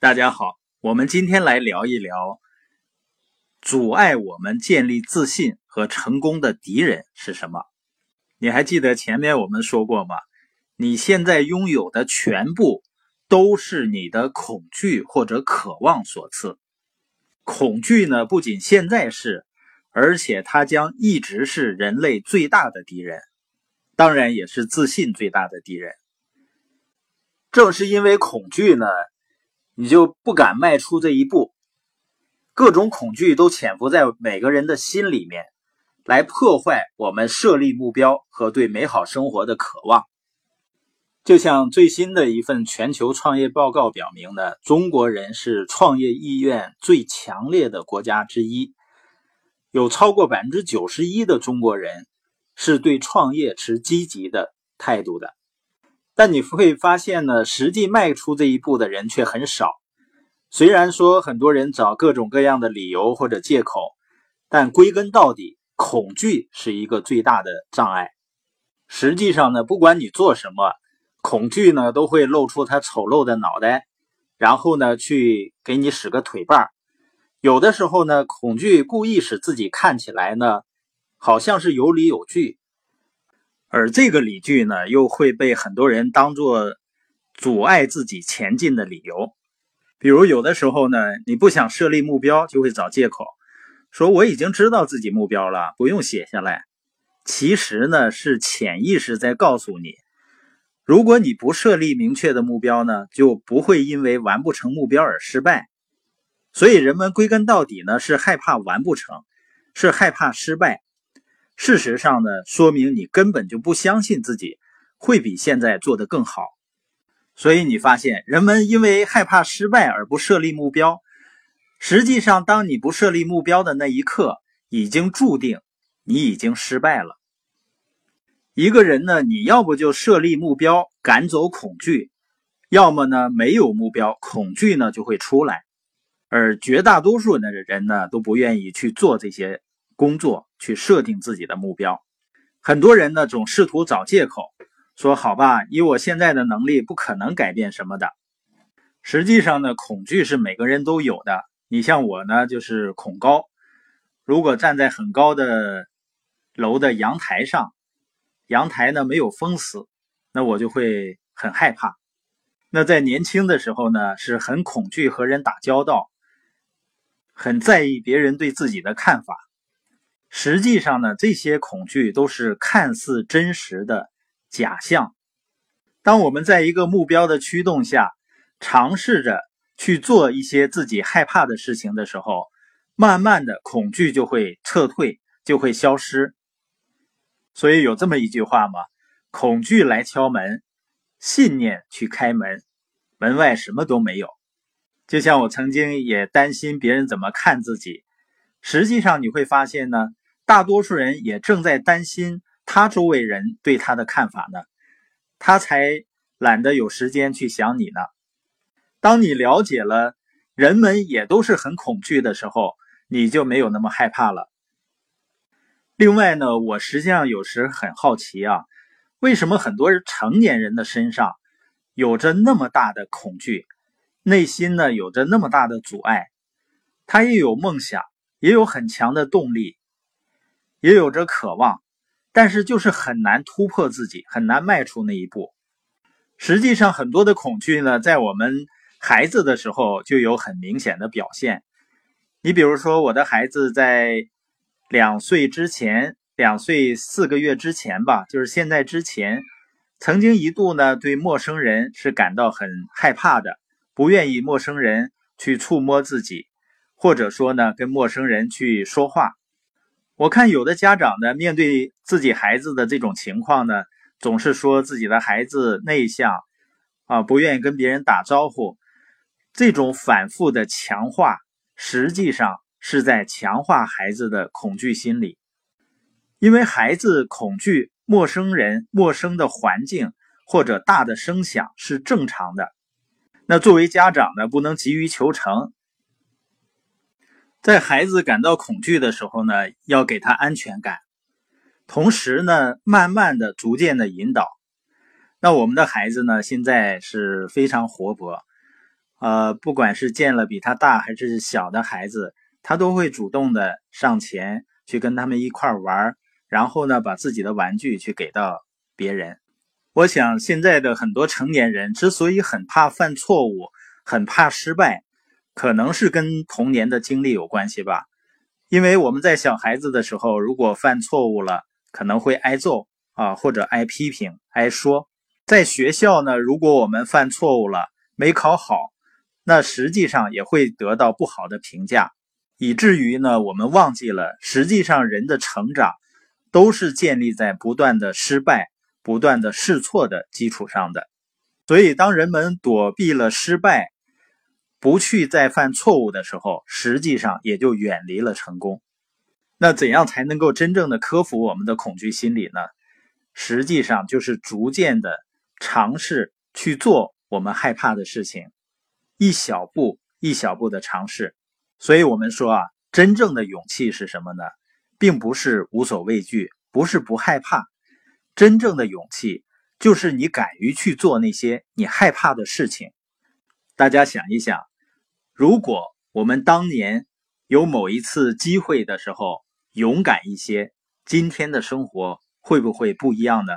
大家好，我们今天来聊一聊阻碍我们建立自信和成功的敌人是什么？你还记得前面我们说过吗？你现在拥有的全部都是你的恐惧或者渴望所赐。恐惧呢，不仅现在是，而且它将一直是人类最大的敌人，当然也是自信最大的敌人。正是因为恐惧呢。你就不敢迈出这一步，各种恐惧都潜伏在每个人的心里面，来破坏我们设立目标和对美好生活的渴望。就像最新的一份全球创业报告表明的，中国人是创业意愿最强烈的国家之一，有超过百分之九十一的中国人是对创业持积极的态度的。但你会发现呢，实际迈出这一步的人却很少。虽然说很多人找各种各样的理由或者借口，但归根到底，恐惧是一个最大的障碍。实际上呢，不管你做什么，恐惧呢都会露出它丑陋的脑袋，然后呢去给你使个腿绊有的时候呢，恐惧故意使自己看起来呢好像是有理有据。而这个理据呢，又会被很多人当做阻碍自己前进的理由。比如，有的时候呢，你不想设立目标，就会找借口，说我已经知道自己目标了，不用写下来。其实呢，是潜意识在告诉你，如果你不设立明确的目标呢，就不会因为完不成目标而失败。所以，人们归根到底呢，是害怕完不成，是害怕失败。事实上呢，说明你根本就不相信自己会比现在做得更好。所以你发现，人们因为害怕失败而不设立目标。实际上，当你不设立目标的那一刻，已经注定你已经失败了。一个人呢，你要不就设立目标赶走恐惧，要么呢没有目标，恐惧呢就会出来。而绝大多数的人呢，都不愿意去做这些。工作去设定自己的目标，很多人呢总试图找借口，说好吧，以我现在的能力不可能改变什么的。实际上呢，恐惧是每个人都有的。你像我呢，就是恐高。如果站在很高的楼的阳台上，阳台呢没有封死，那我就会很害怕。那在年轻的时候呢，是很恐惧和人打交道，很在意别人对自己的看法。实际上呢，这些恐惧都是看似真实的假象。当我们在一个目标的驱动下，尝试着去做一些自己害怕的事情的时候，慢慢的恐惧就会撤退，就会消失。所以有这么一句话吗？恐惧来敲门，信念去开门，门外什么都没有。就像我曾经也担心别人怎么看自己，实际上你会发现呢。大多数人也正在担心他周围人对他的看法呢，他才懒得有时间去想你呢。当你了解了人们也都是很恐惧的时候，你就没有那么害怕了。另外呢，我实际上有时很好奇啊，为什么很多成年人的身上有着那么大的恐惧，内心呢有着那么大的阻碍？他也有梦想，也有很强的动力。也有着渴望，但是就是很难突破自己，很难迈出那一步。实际上，很多的恐惧呢，在我们孩子的时候就有很明显的表现。你比如说，我的孩子在两岁之前，两岁四个月之前吧，就是现在之前，曾经一度呢，对陌生人是感到很害怕的，不愿意陌生人去触摸自己，或者说呢，跟陌生人去说话。我看有的家长呢，面对自己孩子的这种情况呢，总是说自己的孩子内向，啊，不愿意跟别人打招呼。这种反复的强化，实际上是在强化孩子的恐惧心理，因为孩子恐惧陌生人、陌生的环境或者大的声响是正常的。那作为家长呢，不能急于求成。在孩子感到恐惧的时候呢，要给他安全感，同时呢，慢慢的、逐渐的引导。那我们的孩子呢，现在是非常活泼呃，不管是见了比他大还是小的孩子，他都会主动的上前去跟他们一块玩，然后呢，把自己的玩具去给到别人。我想现在的很多成年人之所以很怕犯错误，很怕失败，可能是跟童年的经历有关系吧。因为我们在小孩子的时候，如果犯错误了，可能会挨揍啊，或者挨批评、挨说。在学校呢，如果我们犯错误了，没考好。那实际上也会得到不好的评价，以至于呢，我们忘记了，实际上人的成长都是建立在不断的失败、不断的试错的基础上的。所以，当人们躲避了失败，不去再犯错误的时候，实际上也就远离了成功。那怎样才能够真正的克服我们的恐惧心理呢？实际上就是逐渐的尝试去做我们害怕的事情。一小步一小步的尝试，所以我们说啊，真正的勇气是什么呢？并不是无所畏惧，不是不害怕。真正的勇气就是你敢于去做那些你害怕的事情。大家想一想，如果我们当年有某一次机会的时候勇敢一些，今天的生活会不会不一样呢？